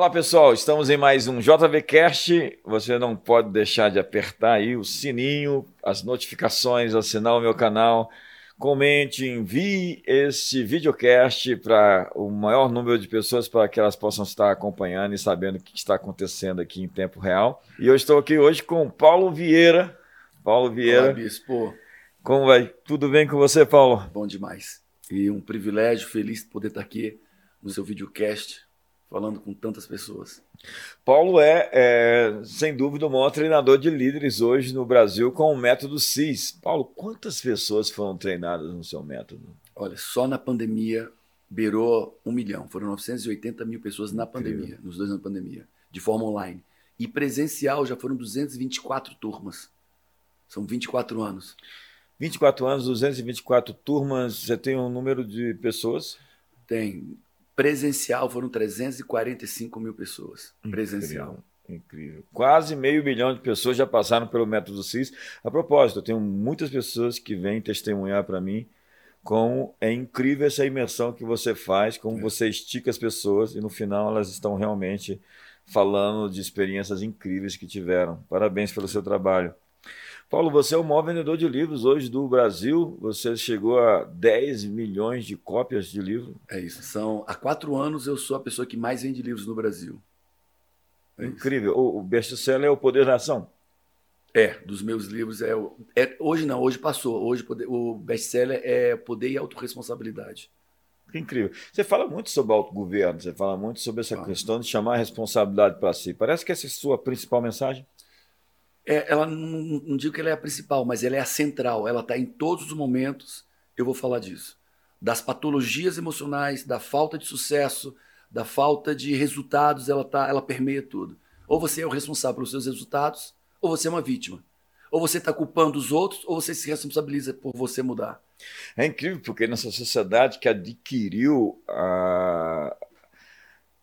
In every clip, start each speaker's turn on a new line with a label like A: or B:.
A: Olá pessoal, estamos em mais um JVCast. Você não pode deixar de apertar aí o sininho, as notificações, assinar o meu canal. Comente, envie esse videocast para o maior número de pessoas para que elas possam estar acompanhando e sabendo o que está acontecendo aqui em tempo real. E eu estou aqui hoje com Paulo Vieira. Paulo Vieira.
B: Olá, Bispo.
A: Como vai? Tudo bem com você, Paulo?
B: Bom demais. E um privilégio, feliz de poder estar aqui no seu videocast falando com tantas pessoas.
A: Paulo é, é, sem dúvida, o maior treinador de líderes hoje no Brasil com o método CIS. Paulo, quantas pessoas foram treinadas no seu método?
B: Olha, só na pandemia beirou um milhão. Foram 980 mil pessoas na pandemia, Incrível. nos dois anos da pandemia, de forma online. E presencial já foram 224 turmas. São 24 anos.
A: 24 anos, 224 turmas. Você tem um número de pessoas?
B: Tem. Presencial foram 345 mil pessoas. Presencial.
A: Incrível. Quase meio milhão de pessoas já passaram pelo método CIS. A propósito, eu tenho muitas pessoas que vêm testemunhar para mim como é incrível essa imersão que você faz, como é. você estica as pessoas e no final elas estão realmente falando de experiências incríveis que tiveram. Parabéns pelo seu trabalho. Paulo, você é o maior vendedor de livros hoje do Brasil. Você chegou a 10 milhões de cópias de livro.
B: É isso. São há quatro anos eu sou a pessoa que mais vende livros no Brasil.
A: É Incrível. Isso. O best-seller é o Poder da Ação.
B: É, dos meus livros é, é hoje não, hoje passou. Hoje o best-seller é Poder e Autoresponsabilidade.
A: Que incrível. Você fala muito sobre autogoverno, você fala muito sobre essa ah. questão de chamar a responsabilidade para si. Parece que essa é a sua principal mensagem
B: é, ela não, não digo que ela é a principal, mas ela é a central. Ela está em todos os momentos. Eu vou falar disso. Das patologias emocionais, da falta de sucesso, da falta de resultados, ela tá, ela permeia tudo. Ou você é o responsável pelos seus resultados, ou você é uma vítima. Ou você está culpando os outros, ou você se responsabiliza por você mudar.
A: É incrível, porque nessa sociedade que adquiriu a,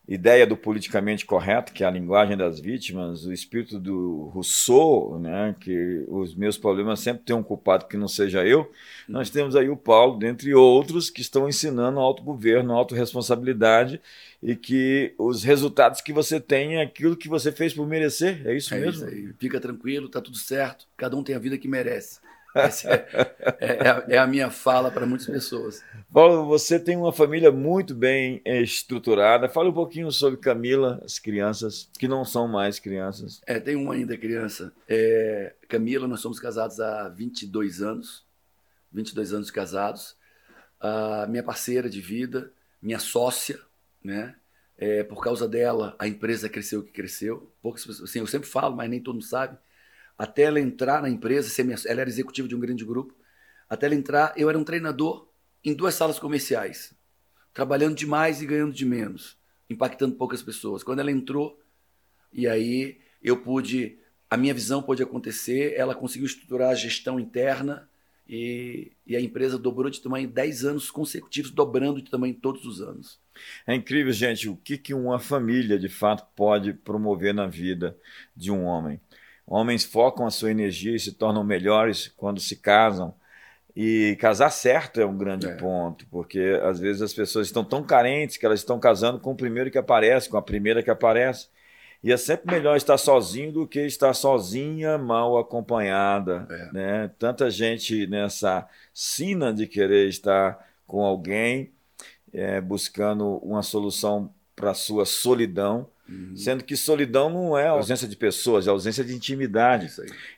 A: ideia do politicamente correto, que é a linguagem das vítimas, o espírito do Rousseau, né, que os meus problemas sempre têm um culpado que não seja eu, nós temos aí o Paulo, dentre outros, que estão ensinando autogoverno, autorresponsabilidade e que os resultados que você tem é aquilo que você fez por merecer, é isso
B: é
A: mesmo?
B: Isso aí. Fica tranquilo, tá tudo certo, cada um tem a vida que merece. Essa é, é, é, é, a minha fala para muitas pessoas.
A: Paulo, você tem uma família muito bem estruturada. Fala um pouquinho sobre Camila, as crianças que não são mais crianças.
B: É, tem uma ainda criança. É, Camila, nós somos casados há 22 anos. 22 anos casados. A minha parceira de vida, minha sócia, né? É, por causa dela, a empresa cresceu o que cresceu. Poucas assim, eu sempre falo, mas nem todo mundo sabe até ela entrar na empresa, ela era executiva de um grande grupo, até ela entrar, eu era um treinador em duas salas comerciais, trabalhando demais e ganhando de menos, impactando poucas pessoas. Quando ela entrou, e aí eu pude, a minha visão pôde acontecer, ela conseguiu estruturar a gestão interna e, e a empresa dobrou de tamanho 10 anos consecutivos, dobrando de tamanho todos os anos.
A: É incrível, gente, o que, que uma família de fato pode promover na vida de um homem. Homens focam a sua energia e se tornam melhores quando se casam. E casar certo é um grande é. ponto, porque às vezes as pessoas estão tão carentes que elas estão casando com o primeiro que aparece, com a primeira que aparece. E é sempre melhor estar sozinho do que estar sozinha, mal acompanhada. É. Né? Tanta gente nessa sina de querer estar com alguém, é, buscando uma solução para a sua solidão Uhum. Sendo que solidão não é ausência de pessoas, é ausência de intimidade.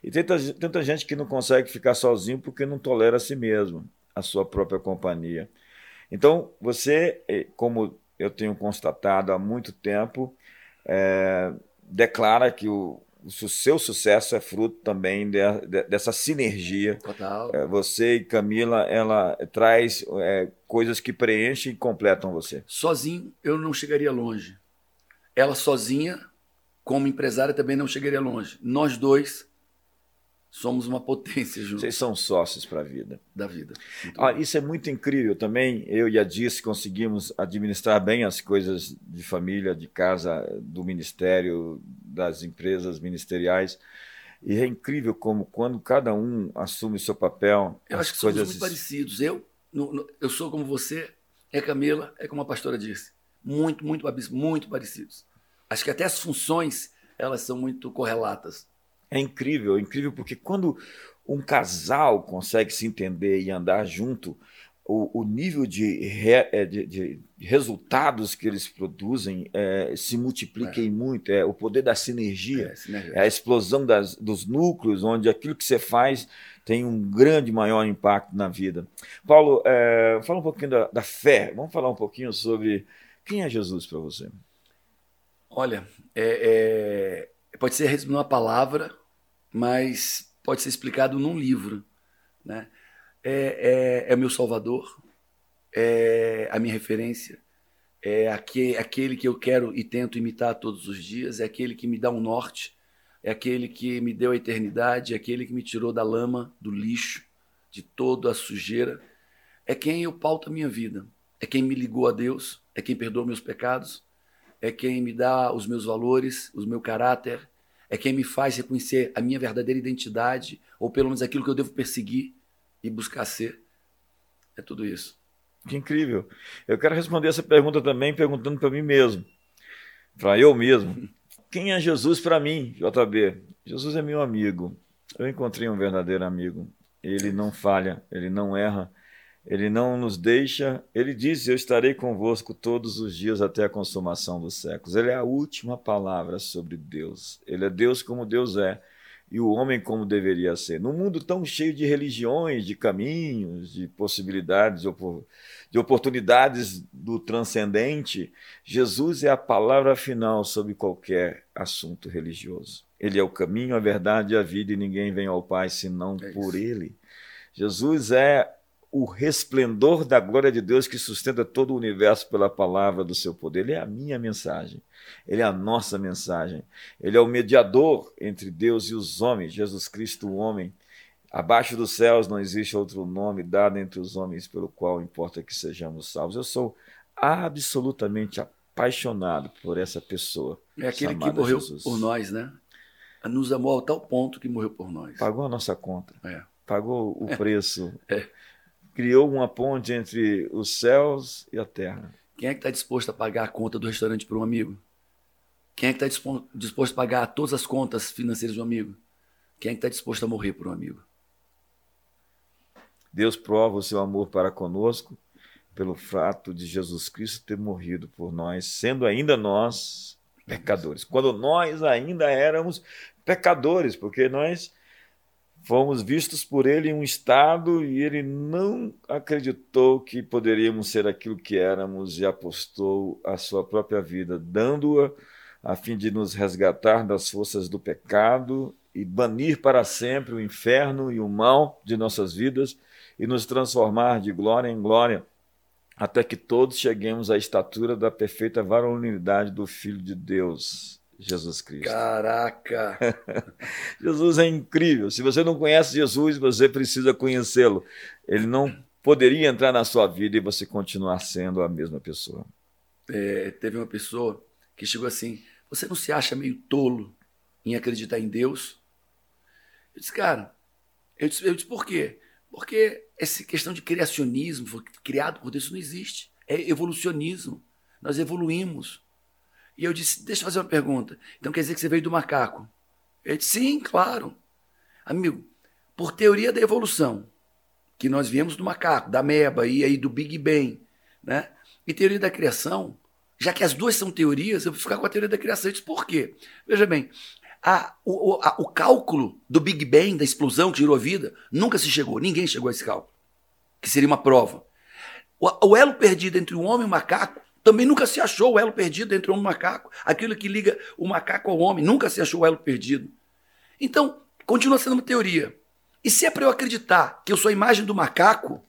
A: E tem tanta, tanta gente que não consegue ficar sozinho porque não tolera a si mesmo, a sua própria companhia. Então, você, eh, como eu tenho constatado há muito tempo, é, declara que o, o seu sucesso é fruto também de, de, dessa sinergia.
B: Total.
A: É, você e Camila, ela traz é, coisas que preenchem e completam você.
B: Sozinho eu não chegaria longe. Ela sozinha, como empresária, também não chegaria longe. Nós dois somos uma potência juntos.
A: Vocês são sócios para a vida.
B: Da vida.
A: Ah, isso é muito incrível também. Eu e a Dice conseguimos administrar bem as coisas de família, de casa, do ministério, das empresas ministeriais. E é incrível como quando cada um assume o seu papel.
B: Eu acho que coisas... somos muito parecidos. Eu, no, no, eu sou como você, é Camila, é como a pastora disse. Muito, muito, muito parecidos Acho que até as funções elas são muito correlatas.
A: É incrível, é incrível porque quando um casal consegue se entender e andar junto, o, o nível de, re, é, de, de, resultados que eles produzem é, se multiplica é. em muito. É o poder da sinergia, é, é a explosão das, dos núcleos, onde aquilo que você faz tem um grande, maior impacto na vida. Paulo, é, fala um pouquinho da, da, fé. Vamos falar um pouquinho sobre quem é Jesus para você.
B: Olha, é, é, pode ser resumido uma palavra, mas pode ser explicado num livro, né? é, é, é meu salvador, é a minha referência, é aquele que eu quero e tento imitar todos os dias, é aquele que me dá um norte, é aquele que me deu a eternidade, é aquele que me tirou da lama, do lixo, de toda a sujeira. É quem eu pauto a minha vida, é quem me ligou a Deus, é quem perdoa meus pecados, é quem me dá os meus valores, o meu caráter, é quem me faz reconhecer a minha verdadeira identidade, ou pelo menos aquilo que eu devo perseguir e buscar ser. É tudo isso.
A: Que incrível. Eu quero responder essa pergunta também perguntando para mim mesmo, para eu mesmo. Quem é Jesus para mim, JB? Jesus é meu amigo. Eu encontrei um verdadeiro amigo. Ele não falha, ele não erra, ele não nos deixa. Ele diz: Eu estarei convosco todos os dias até a consumação dos séculos. Ele é a última palavra sobre Deus. Ele é Deus como Deus é e o homem como deveria ser. Num mundo tão cheio de religiões, de caminhos, de possibilidades, de oportunidades do transcendente, Jesus é a palavra final sobre qualquer assunto religioso. Ele é o caminho, a verdade e a vida, e ninguém vem ao Pai senão é por Ele. Jesus é o resplendor da glória de Deus que sustenta todo o universo pela palavra do seu poder. Ele é a minha mensagem, ele é a nossa mensagem. Ele é o mediador entre Deus e os homens, Jesus Cristo, o homem. Abaixo dos céus não existe outro nome dado entre os homens pelo qual importa que sejamos salvos. Eu sou absolutamente apaixonado por essa pessoa.
B: É aquele que morreu Jesus. por nós, né? Nos amou ao tal ponto que morreu por nós.
A: Pagou a nossa conta.
B: É.
A: Pagou o preço.
B: É
A: criou uma ponte entre os céus e a terra.
B: Quem é que está disposto a pagar a conta do restaurante para um amigo? Quem é que está disposto a pagar todas as contas financeiras de um amigo? Quem é que está disposto a morrer por um amigo?
A: Deus prova o seu amor para conosco pelo fato de Jesus Cristo ter morrido por nós, sendo ainda nós pecadores. Quando nós ainda éramos pecadores, porque nós Fomos vistos por ele em um estado e ele não acreditou que poderíamos ser aquilo que éramos e apostou a sua própria vida, dando-a a fim de nos resgatar das forças do pecado e banir para sempre o inferno e o mal de nossas vidas e nos transformar de glória em glória, até que todos cheguemos à estatura da perfeita varonilidade do Filho de Deus. Jesus Cristo.
B: Caraca!
A: Jesus é incrível. Se você não conhece Jesus, você precisa conhecê-lo. Ele não poderia entrar na sua vida e você continuar sendo a mesma pessoa.
B: É, teve uma pessoa que chegou assim: Você não se acha meio tolo em acreditar em Deus? Eu disse, cara, eu disse, eu disse por quê? Porque essa questão de criacionismo, criado por Deus, não existe. É evolucionismo. Nós evoluímos. E eu disse: Deixa eu fazer uma pergunta. Então quer dizer que você veio do macaco? Ele disse: Sim, claro. Amigo, por teoria da evolução, que nós viemos do macaco, da meba e aí do Big Bang, né? E teoria da criação, já que as duas são teorias, eu vou ficar com a teoria da criação. Eu disse: Por quê? Veja bem, a, o, a, o cálculo do Big Bang, da explosão que gerou a vida, nunca se chegou, ninguém chegou a esse cálculo, que seria uma prova. O, o elo perdido entre o homem e o macaco também nunca se achou o elo perdido entre homem e macaco. Aquilo que liga o macaco ao homem, nunca se achou o elo perdido. Então, continua sendo uma teoria. E se é para eu acreditar que eu sou a imagem do macaco,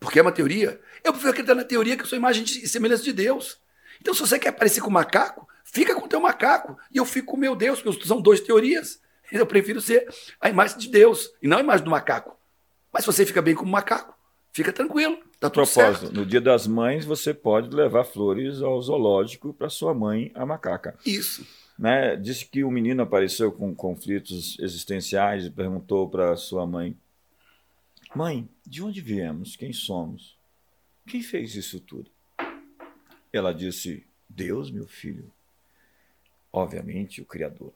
B: porque é uma teoria, eu prefiro acreditar na teoria que eu sou a imagem e semelhança de Deus. Então, se você quer parecer com o macaco, fica com o teu macaco. E eu fico com o meu Deus, porque são duas teorias. Eu prefiro ser a imagem de Deus e não a imagem do macaco. Mas se você fica bem como macaco, fica tranquilo. Tá tudo propósito, certo.
A: no Dia das Mães você pode levar flores ao zoológico para sua mãe, a macaca.
B: Isso.
A: Né? Disse que o menino apareceu com conflitos existenciais e perguntou para sua mãe: Mãe, de onde viemos? Quem somos? Quem fez isso tudo? Ela disse: Deus, meu filho. Obviamente, o Criador,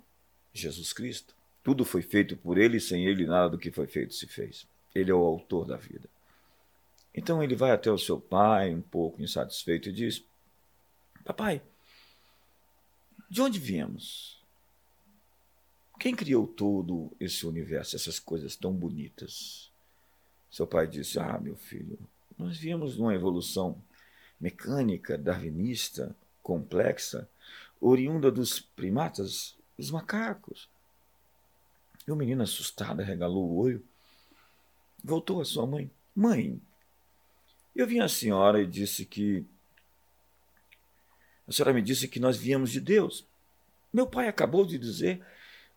A: Jesus Cristo. Tudo foi feito por ele, sem ele nada do que foi feito se fez. Ele é o autor da vida. Então ele vai até o seu pai, um pouco insatisfeito, e diz: Papai, de onde viemos? Quem criou todo esse universo, essas coisas tão bonitas? Seu pai disse: Ah, meu filho, nós viemos numa evolução mecânica, darwinista, complexa, oriunda dos primatas, os macacos. E o menino, assustado, regalou o olho. Voltou à sua mãe. Mãe, eu vim à senhora e disse que. A senhora me disse que nós viemos de Deus. Meu pai acabou de dizer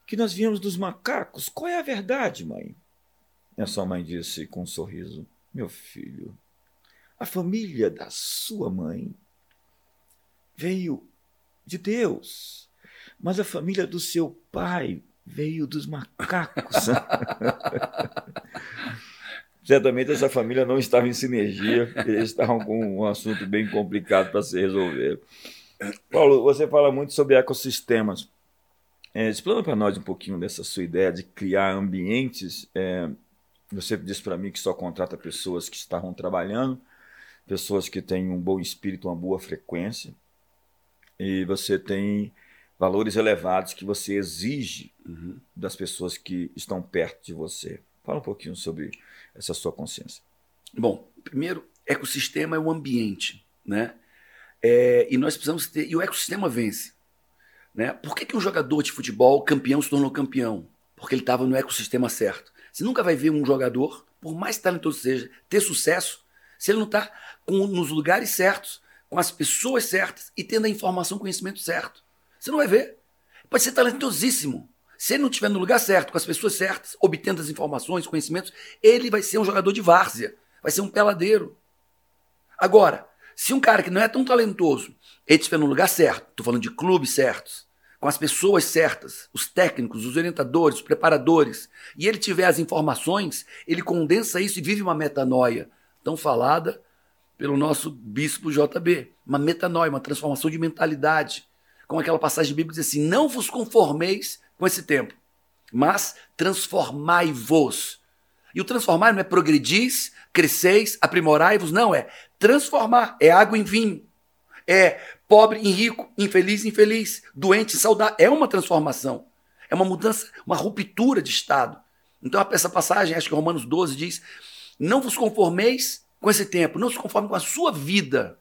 A: que nós viemos dos macacos. Qual é a verdade, mãe? E a sua mãe disse com um sorriso: Meu filho, a família da sua mãe veio de Deus, mas a família do seu pai veio dos macacos. Certamente essa família não estava em sinergia, eles estavam com um assunto bem complicado para se resolver. Paulo, você fala muito sobre ecossistemas. É, explana para nós um pouquinho dessa sua ideia de criar ambientes. É, você disse para mim que só contrata pessoas que estavam trabalhando, pessoas que têm um bom espírito, uma boa frequência, e você tem valores elevados que você exige uhum. das pessoas que estão perto de você. Fala um pouquinho sobre essa sua consciência.
B: Bom, primeiro, ecossistema é o ambiente, né? É, e nós precisamos ter. E o ecossistema vence. Né? Por que, que um jogador de futebol campeão se tornou campeão? Porque ele estava no ecossistema certo. Você nunca vai ver um jogador, por mais talentoso seja, ter sucesso se ele não está nos lugares certos, com as pessoas certas e tendo a informação, conhecimento certo. Você não vai ver. Pode ser talentosíssimo. Se ele não estiver no lugar certo, com as pessoas certas, obtendo as informações, conhecimentos, ele vai ser um jogador de várzea, vai ser um peladeiro. Agora, se um cara que não é tão talentoso, ele estiver no lugar certo, estou falando de clubes certos, com as pessoas certas, os técnicos, os orientadores, os preparadores, e ele tiver as informações, ele condensa isso e vive uma metanoia, tão falada pelo nosso bispo JB. Uma metanoia, uma transformação de mentalidade. Como aquela passagem bíblica diz assim: Não vos conformeis com esse tempo, mas transformai-vos. E o transformar não é progredis, cresceis, aprimorai-vos, não, é transformar, é água em vinho, é pobre em rico, infeliz em feliz, doente em saudável, é uma transformação, é uma mudança, uma ruptura de estado. Então essa passagem, acho que Romanos 12 diz, não vos conformeis com esse tempo, não se conforme com a sua vida,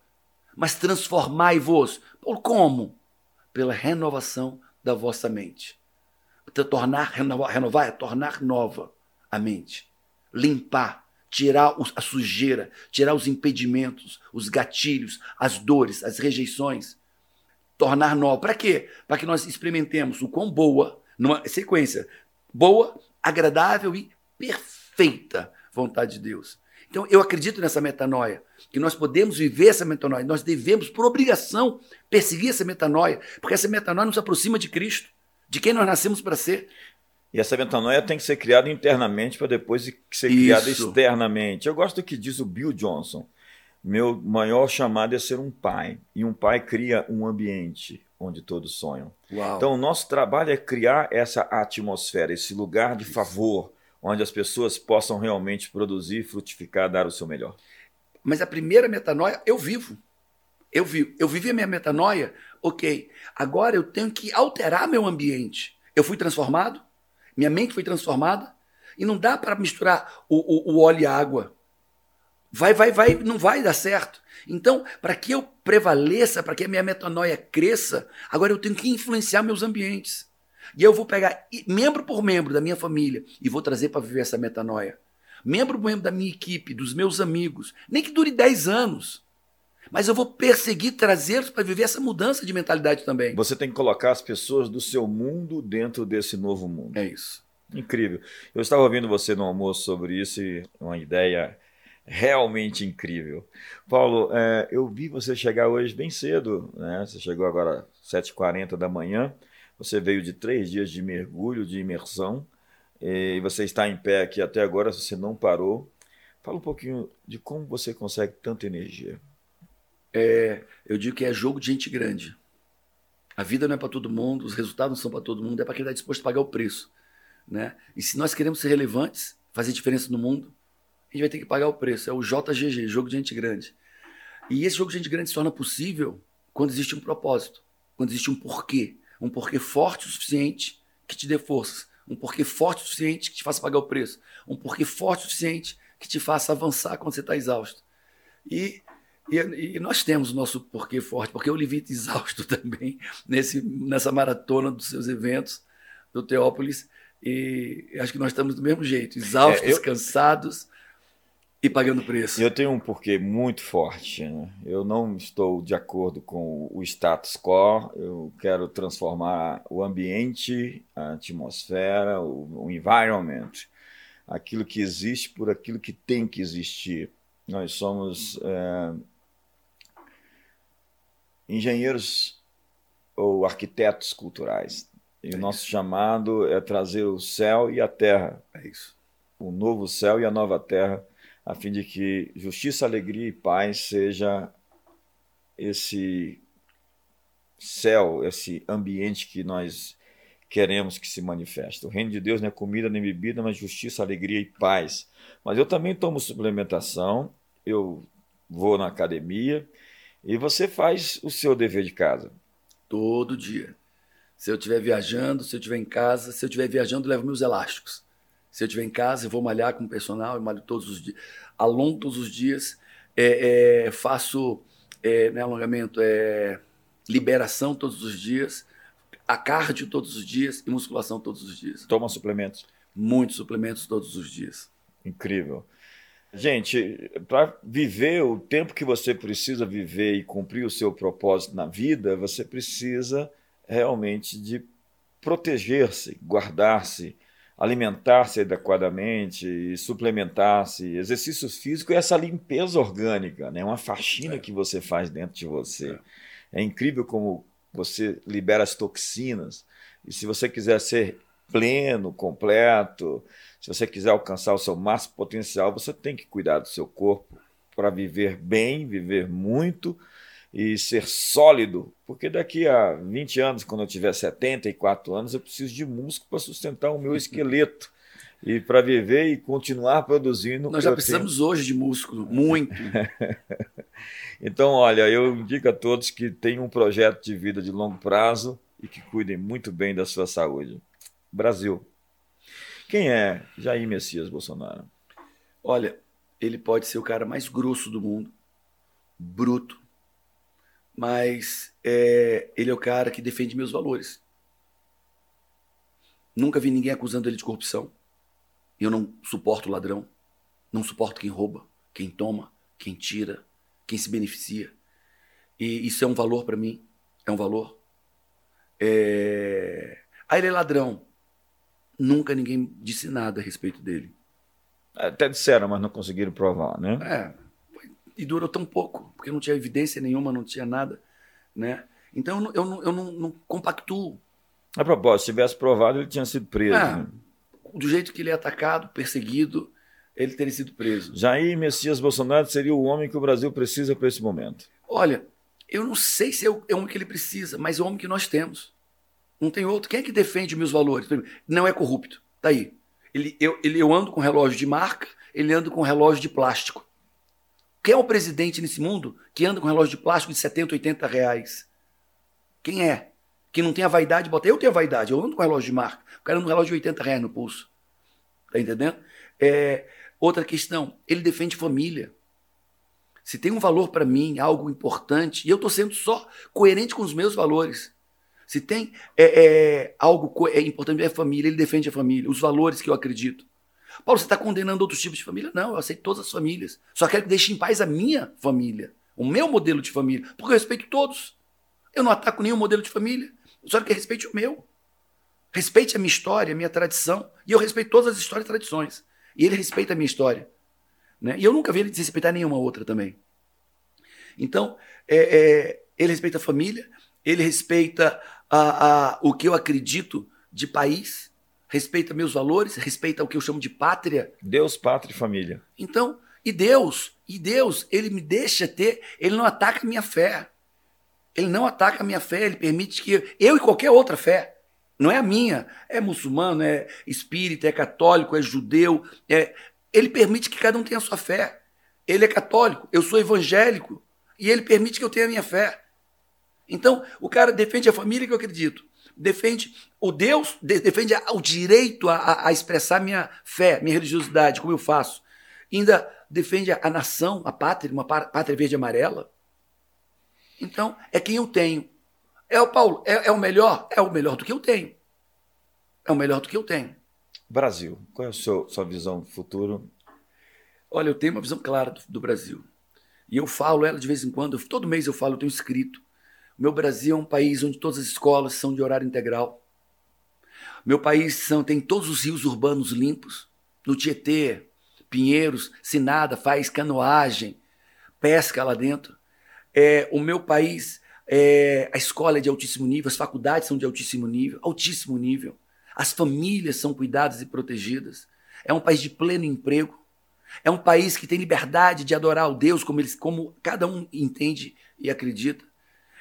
B: mas transformai-vos. Por como? Pela renovação da vossa mente tornar, renovar, renovar é tornar nova a mente, limpar, tirar a sujeira, tirar os impedimentos, os gatilhos, as dores, as rejeições, tornar nova. Para quê? Para que nós experimentemos o quão boa, numa sequência, boa, agradável e perfeita vontade de Deus. Então, eu acredito nessa metanoia, que nós podemos viver essa metanoia, nós devemos, por obrigação, perseguir essa metanoia, porque essa metanoia nos aproxima de Cristo de quem nós nascemos para ser.
A: E essa metanoia tem que ser criada internamente para depois ser Isso. criada externamente. Eu gosto do que diz o Bill Johnson. Meu maior chamado é ser um pai. E um pai cria um ambiente onde todos sonham. Uau. Então, o nosso trabalho é criar essa atmosfera, esse lugar de favor, onde as pessoas possam realmente produzir, frutificar, dar o seu melhor.
B: Mas a primeira metanoia eu vivo. Eu, vi, eu vivi a minha metanoia, ok. Agora eu tenho que alterar meu ambiente. Eu fui transformado, minha mente foi transformada, e não dá para misturar o, o, o óleo e a água. Vai, vai, vai, não vai dar certo. Então, para que eu prevaleça, para que a minha metanoia cresça, agora eu tenho que influenciar meus ambientes. E eu vou pegar membro por membro da minha família e vou trazer para viver essa metanoia. Membro por membro da minha equipe, dos meus amigos. Nem que dure 10 anos. Mas eu vou perseguir trazê-los para viver essa mudança de mentalidade também.
A: Você tem que colocar as pessoas do seu mundo dentro desse novo mundo.
B: É isso.
A: Incrível. Eu estava ouvindo você no almoço sobre isso e uma ideia realmente incrível. Paulo, é, eu vi você chegar hoje bem cedo, né? Você chegou agora às 7h40 da manhã. Você veio de três dias de mergulho, de imersão, e você está em pé aqui até agora, você não parou. Fala um pouquinho de como você consegue tanta energia
B: é, eu digo que é jogo de gente grande. A vida não é para todo mundo, os resultados não são para todo mundo, é para quem está disposto a pagar o preço. Né? E se nós queremos ser relevantes, fazer diferença no mundo, a gente vai ter que pagar o preço. É o JGG, Jogo de Gente Grande. E esse jogo de gente grande se torna possível quando existe um propósito, quando existe um porquê. Um porquê forte o suficiente que te dê forças. Um porquê forte o suficiente que te faça pagar o preço. Um porquê forte o suficiente que te faça avançar quando você está exausto. E, e, e, nós temos o nosso porquê forte, porque eu lhe vi exausto também nesse, nessa maratona dos seus eventos do Teópolis. E acho que nós estamos do mesmo jeito, exaustos, é, eu... cansados e pagando preço.
A: Eu tenho um porquê muito forte. Né? Eu não estou de acordo com o status quo. Eu quero transformar o ambiente, a atmosfera, o, o environment, aquilo que existe por aquilo que tem que existir. Nós somos é, engenheiros ou arquitetos culturais. E é o nosso chamado é trazer o céu e a terra.
B: É isso.
A: O novo céu e a nova terra a fim de que justiça, alegria e paz seja esse céu, esse ambiente que nós queremos que se manifeste. O reino de Deus não é comida nem bebida, mas justiça, alegria e paz. Mas eu também tomo suplementação, eu vou na academia e você faz o seu dever de casa.
B: Todo dia. Se eu estiver viajando, se eu estiver em casa, se eu estiver viajando, levo meus elásticos. Se eu estiver em casa, eu vou malhar com o personal, eu malho todos os dias, alongo todos os dias, é, é, faço é, né, alongamento, é, liberação todos os dias, a cardio todos os dias e musculação todos os dias.
A: Toma suplementos?
B: Muitos suplementos todos os dias.
A: Incrível. Gente, para viver o tempo que você precisa viver e cumprir o seu propósito na vida, você precisa realmente de proteger-se, guardar-se, alimentar-se adequadamente suplementar-se, exercício físico e essa limpeza orgânica, né? uma faxina é. que você faz dentro de você. É. é incrível como você libera as toxinas. E se você quiser ser pleno, completo, se você quiser alcançar o seu máximo potencial, você tem que cuidar do seu corpo para viver bem, viver muito e ser sólido, porque daqui a 20 anos, quando eu tiver 74 anos, eu preciso de músculo para sustentar o meu esqueleto. E para viver e continuar produzindo.
B: Nós já precisamos tenho... hoje de músculo, muito.
A: então, olha, eu indico a todos que tenham um projeto de vida de longo prazo e que cuidem muito bem da sua saúde. Brasil. Quem é Jair Messias Bolsonaro?
B: Olha, ele pode ser o cara mais grosso do mundo, bruto, mas é, ele é o cara que defende meus valores. Nunca vi ninguém acusando ele de corrupção. Eu não suporto ladrão, não suporto quem rouba, quem toma, quem tira, quem se beneficia. E isso é um valor para mim, é um valor. É... Ah, ele é ladrão. Nunca ninguém disse nada a respeito dele.
A: Até disseram, mas não conseguiram provar, né?
B: É, e durou tão pouco, porque não tinha evidência nenhuma, não tinha nada, né? Então eu não, eu não, eu não, não compactuo.
A: A propósito, se tivesse provado, ele tinha sido preso. É, né?
B: Do jeito que ele é atacado, perseguido, ele teria sido preso.
A: Jair Messias Bolsonaro seria o homem que o Brasil precisa para esse momento.
B: Olha, eu não sei se é o, é o homem que ele precisa, mas é o homem que nós temos. Não tem outro. Quem é que defende meus valores? Não é corrupto. Tá aí. Ele, eu, ele, eu ando com relógio de marca, ele anda com relógio de plástico. Quem é o presidente nesse mundo que anda com relógio de plástico de 70, 80 reais? Quem é? Que não tem a vaidade de botar. Eu tenho a vaidade, eu ando com relógio de marca. O cara anda com relógio de 80 reais no pulso. Tá entendendo? É, outra questão, ele defende família. Se tem um valor para mim, algo importante, e eu estou sendo só coerente com os meus valores. Se tem é, é, algo é importante, é família, ele defende a família, os valores que eu acredito. Paulo, você está condenando outros tipos de família? Não, eu aceito todas as famílias. Só quero que deixe em paz a minha família, o meu modelo de família, porque eu respeito todos. Eu não ataco nenhum modelo de família. Só que respeite o meu. Respeite a minha história, a minha tradição. E eu respeito todas as histórias e tradições. E ele respeita a minha história. Né? E eu nunca vi ele desrespeitar nenhuma outra também. Então, é, é, ele respeita a família, ele respeita a, a, o que eu acredito de país, respeita meus valores, respeita o que eu chamo de pátria.
A: Deus, pátria e família.
B: Então, e Deus, e Deus, ele me deixa ter, ele não ataca minha fé. Ele não ataca a minha fé, ele permite que eu e qualquer outra fé, não é a minha, é muçulmano, é espírita, é católico, é judeu, é ele permite que cada um tenha a sua fé. Ele é católico, eu sou evangélico, e ele permite que eu tenha a minha fé. Então, o cara defende a família que eu acredito, defende o Deus, defende o direito a, a expressar minha fé, minha religiosidade, como eu faço. Ainda defende a, a nação, a pátria, uma pátria verde e amarela. Então, é quem eu tenho. É o Paulo, é, é o melhor? É o melhor do que eu tenho. É o melhor do que eu tenho.
A: Brasil, qual é a sua, sua visão do futuro?
B: Olha, eu tenho uma visão clara do, do Brasil. E eu falo ela de vez em quando, todo mês eu falo, eu tenho escrito. Meu Brasil é um país onde todas as escolas são de horário integral. Meu país são, tem todos os rios urbanos limpos. No Tietê, Pinheiros, Sinada faz canoagem, pesca lá dentro. É, o meu país, é, a escola é de altíssimo nível, as faculdades são de altíssimo nível, altíssimo nível. As famílias são cuidadas e protegidas. É um país de pleno emprego. É um país que tem liberdade de adorar o Deus como, eles, como cada um entende e acredita.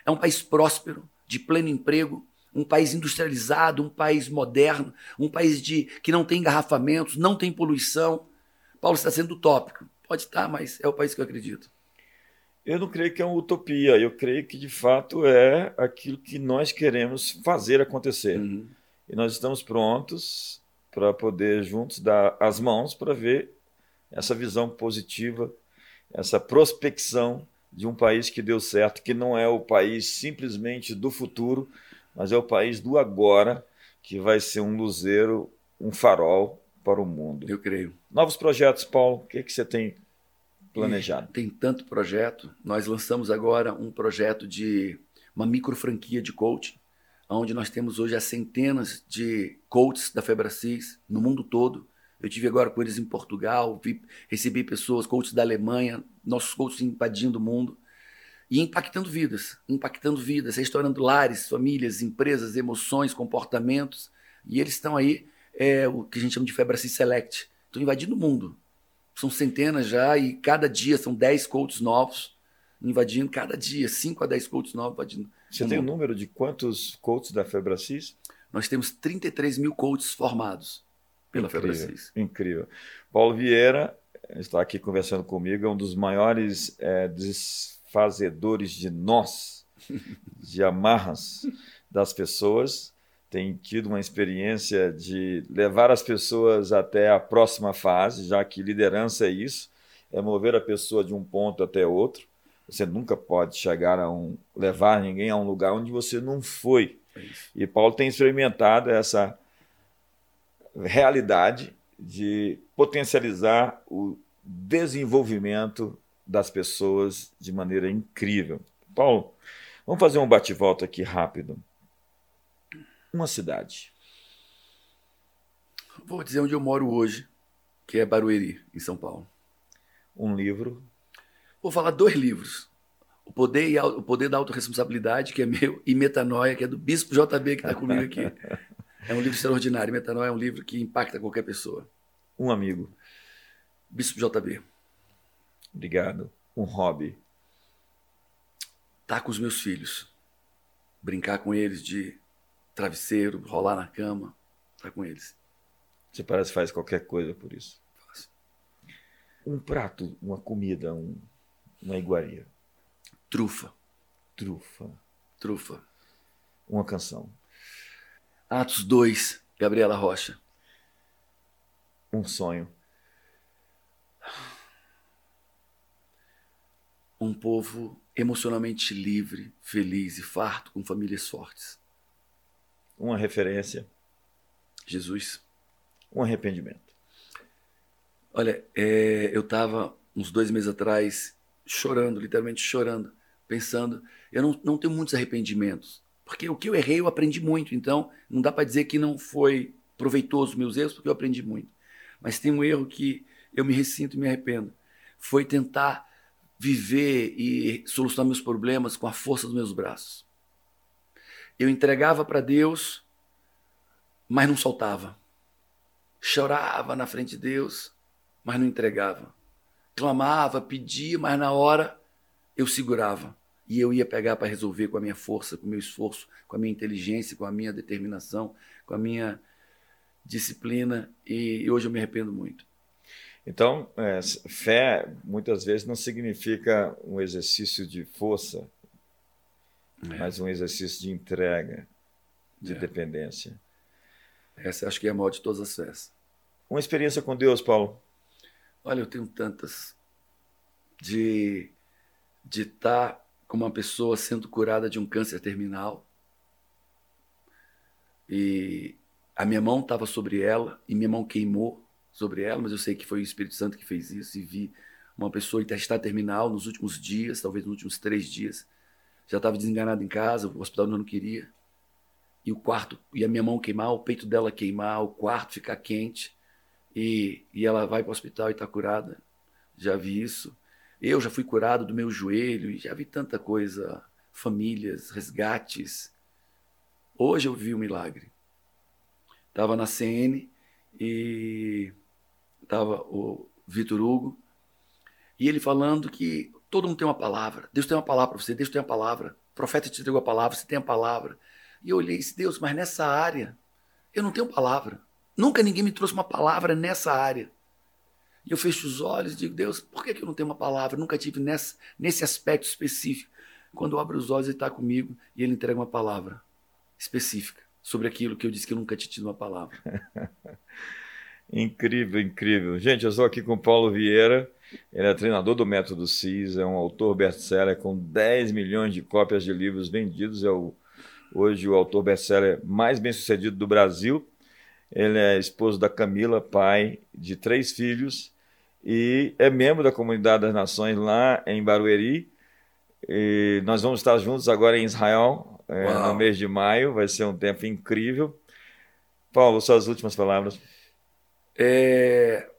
B: É um país próspero, de pleno emprego, um país industrializado, um país moderno, um país de, que não tem engarrafamentos, não tem poluição. Paulo está sendo utópico. Pode estar, mas é o país que eu acredito.
A: Eu não creio que é uma utopia, eu creio que de fato é aquilo que nós queremos fazer acontecer. Uhum. E nós estamos prontos para poder juntos dar as mãos para ver essa visão positiva, essa prospecção de um país que deu certo, que não é o país simplesmente do futuro, mas é o país do agora, que vai ser um luzeiro, um farol para o mundo.
B: Eu creio.
A: Novos projetos, Paulo, o que, é que você tem planejado?
B: Tem tanto projeto. Nós lançamos agora um projeto de uma micro franquia de coaching, onde nós temos hoje as centenas de coaches da Febracis no mundo todo. Eu tive agora com eles em Portugal, vi, recebi pessoas, coaches da Alemanha, nossos coaches invadindo o mundo e impactando vidas, impactando vidas, restaurando lares, famílias, empresas, emoções, comportamentos. E eles estão aí, é, o que a gente chama de Febracis Select. Estão invadindo o mundo. São centenas já e cada dia são 10 coaches novos invadindo, cada dia, 5 a 10 coaches novos invadindo.
A: Você tem o um número de quantos coaches da Febracis?
B: Nós temos 33 mil coaches formados pela
A: incrível,
B: Febracis.
A: Incrível. Paulo Vieira está aqui conversando comigo, é um dos maiores é, desfazedores de nós, de amarras das pessoas. Tem tido uma experiência de levar as pessoas até a próxima fase, já que liderança é isso, é mover a pessoa de um ponto até outro. Você nunca pode chegar a um levar ninguém a um lugar onde você não foi. É e Paulo tem experimentado essa realidade de potencializar o desenvolvimento das pessoas de maneira incrível. Paulo, vamos fazer um bate-volta aqui rápido. Uma cidade.
B: Vou dizer onde eu moro hoje, que é Barueri, em São Paulo.
A: Um livro
B: Vou falar dois livros. O Poder, e, o Poder da Autoresponsabilidade, que é meu, e Metanoia, que é do Bispo JB, que está comigo aqui. É um livro extraordinário. Metanoia é um livro que impacta qualquer pessoa.
A: Um amigo.
B: Bispo JB.
A: Obrigado. Um hobby.
B: Tá com os meus filhos. Brincar com eles de travesseiro, rolar na cama. Tá com eles.
A: Você parece que faz qualquer coisa por isso. Faço. Um prato, uma comida, um, uma iguaria.
B: Trufa.
A: Trufa.
B: Trufa.
A: Uma canção.
B: Atos 2, Gabriela Rocha.
A: Um sonho.
B: Um povo emocionalmente livre, feliz e farto, com famílias fortes.
A: Uma referência.
B: Jesus.
A: Um arrependimento.
B: Olha, é, eu estava uns dois meses atrás chorando, literalmente chorando, pensando. Eu não, não tenho muitos arrependimentos, porque o que eu errei eu aprendi muito, então não dá para dizer que não foi proveitoso meus erros, porque eu aprendi muito. Mas tem um erro que eu me ressinto e me arrependo. Foi tentar viver e solucionar meus problemas com a força dos meus braços. Eu entregava para Deus, mas não soltava. Chorava na frente de Deus, mas não entregava clamava, pedia, mas na hora eu segurava. E eu ia pegar para resolver com a minha força, com o meu esforço, com a minha inteligência, com a minha determinação, com a minha disciplina e hoje eu me arrependo muito.
A: Então, é, fé muitas vezes não significa um exercício de força, é. mas um exercício de entrega, de é. dependência.
B: Essa acho que é a maior de todas as fés.
A: Uma experiência com Deus, Paulo?
B: Olha, eu tenho tantas. De de estar tá com uma pessoa sendo curada de um câncer terminal. E a minha mão estava sobre ela e minha mão queimou sobre ela, mas eu sei que foi o Espírito Santo que fez isso e vi uma pessoa em estado terminal nos últimos dias, talvez nos últimos três dias. Já estava desenganada em casa, o hospital não queria. E o quarto, e a minha mão queimar, o peito dela queimar, o quarto ficar quente. E, e ela vai para o hospital e está curada. Já vi isso. Eu já fui curado do meu joelho e já vi tanta coisa. Famílias, resgates. Hoje eu vi um milagre. Estava na CN e estava o Vitor Hugo, e ele falando que todo mundo tem uma palavra, Deus tem uma palavra para você, Deus tem uma palavra, o profeta te entregou a palavra, você tem a palavra. E eu olhei e disse, Deus, mas nessa área eu não tenho palavra. Nunca ninguém me trouxe uma palavra nessa área. E eu fecho os olhos e digo, Deus, por que, eu não tenho uma palavra? Nunca tive nessa, nesse aspecto específico. Quando eu abro os olhos, ele está comigo e ele entrega uma palavra específica sobre aquilo que eu disse que eu nunca tinha tido uma palavra.
A: incrível, incrível. Gente, eu estou aqui com o Paulo Vieira. Ele é treinador do Método CIS, é um autor best-seller com 10 milhões de cópias de livros vendidos. É o, hoje o autor best-seller mais bem sucedido do Brasil. Ele é esposo da Camila, pai de três filhos e é membro da Comunidade das Nações lá em Barueri. E nós vamos estar juntos agora em Israel, é, no mês de maio. Vai ser um tempo incrível. Paulo, suas últimas palavras.
B: É...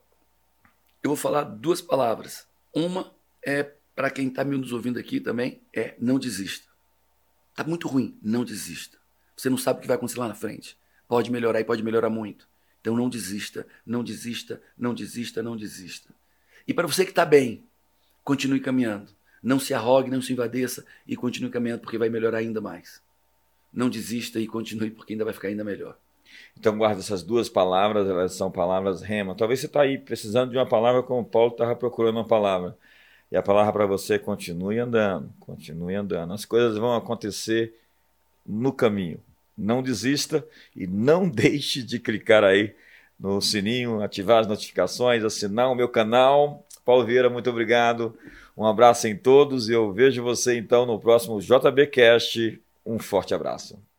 B: Eu vou falar duas palavras. Uma é para quem está me nos ouvindo aqui também, é não desista. Tá muito ruim, não desista. Você não sabe o que vai acontecer lá na frente. Pode melhorar e pode melhorar muito. Então não desista, não desista, não desista, não desista. E para você que está bem, continue caminhando. Não se arrogue, não se invadeça e continue caminhando porque vai melhorar ainda mais. Não desista e continue porque ainda vai ficar ainda melhor.
A: Então guarda essas duas palavras, elas são palavras rema. Talvez você está aí precisando de uma palavra como Paulo estava procurando uma palavra. E a palavra para você continue andando, continue andando. As coisas vão acontecer no caminho. Não desista e não deixe de clicar aí no sininho, ativar as notificações, assinar o meu canal. Paulo Vieira, muito obrigado. Um abraço em todos e eu vejo você então no próximo JBcast. Um forte abraço.